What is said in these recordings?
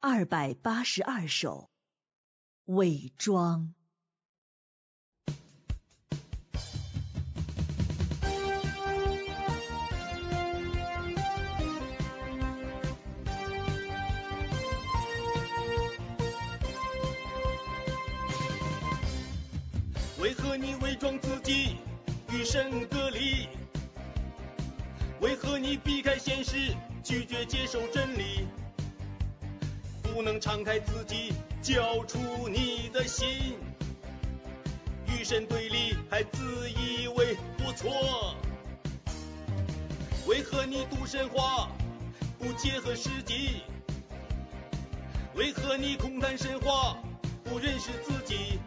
二百八十二首，伪装。为何你伪装自己与神隔离？为何你避开现实，拒绝接受真理？不能敞开自己，交出你的心，与神对立，还自以为不错。为何你读神话，不结合实际？为何你空谈神话，不认识自己？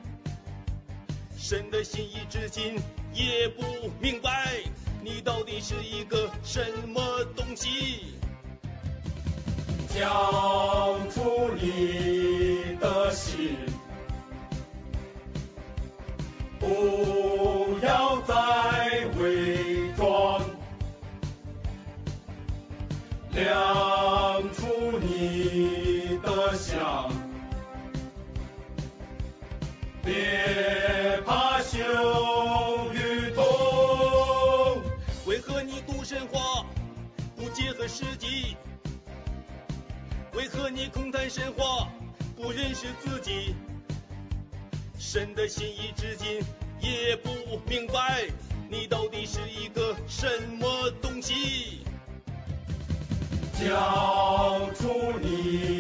神的心意至今也不明白，你到底是一个什么东西？交你的相，别怕羞与痛。为何你读神话，不结合实际？为何你空谈神话，不认识自己？神的心意至今也不明白，你到底是一个什么东西？交出你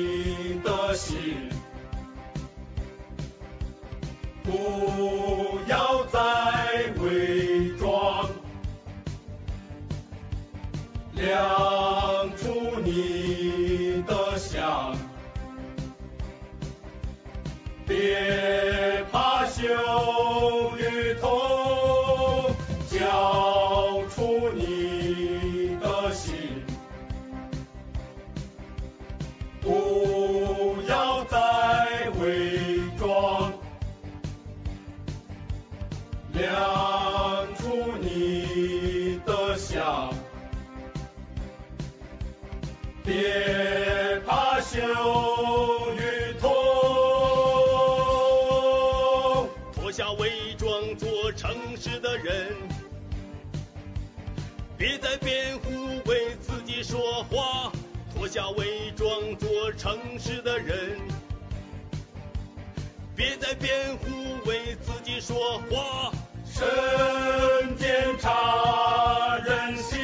不要再伪装，亮出你的相，别怕羞与痛，交出你的心。不要再伪别怕羞与痛。脱下伪装，做诚实的人，别再辩护为自己说话。脱下伪装，做诚实的人，别再辩护为自己说话。神检察人心，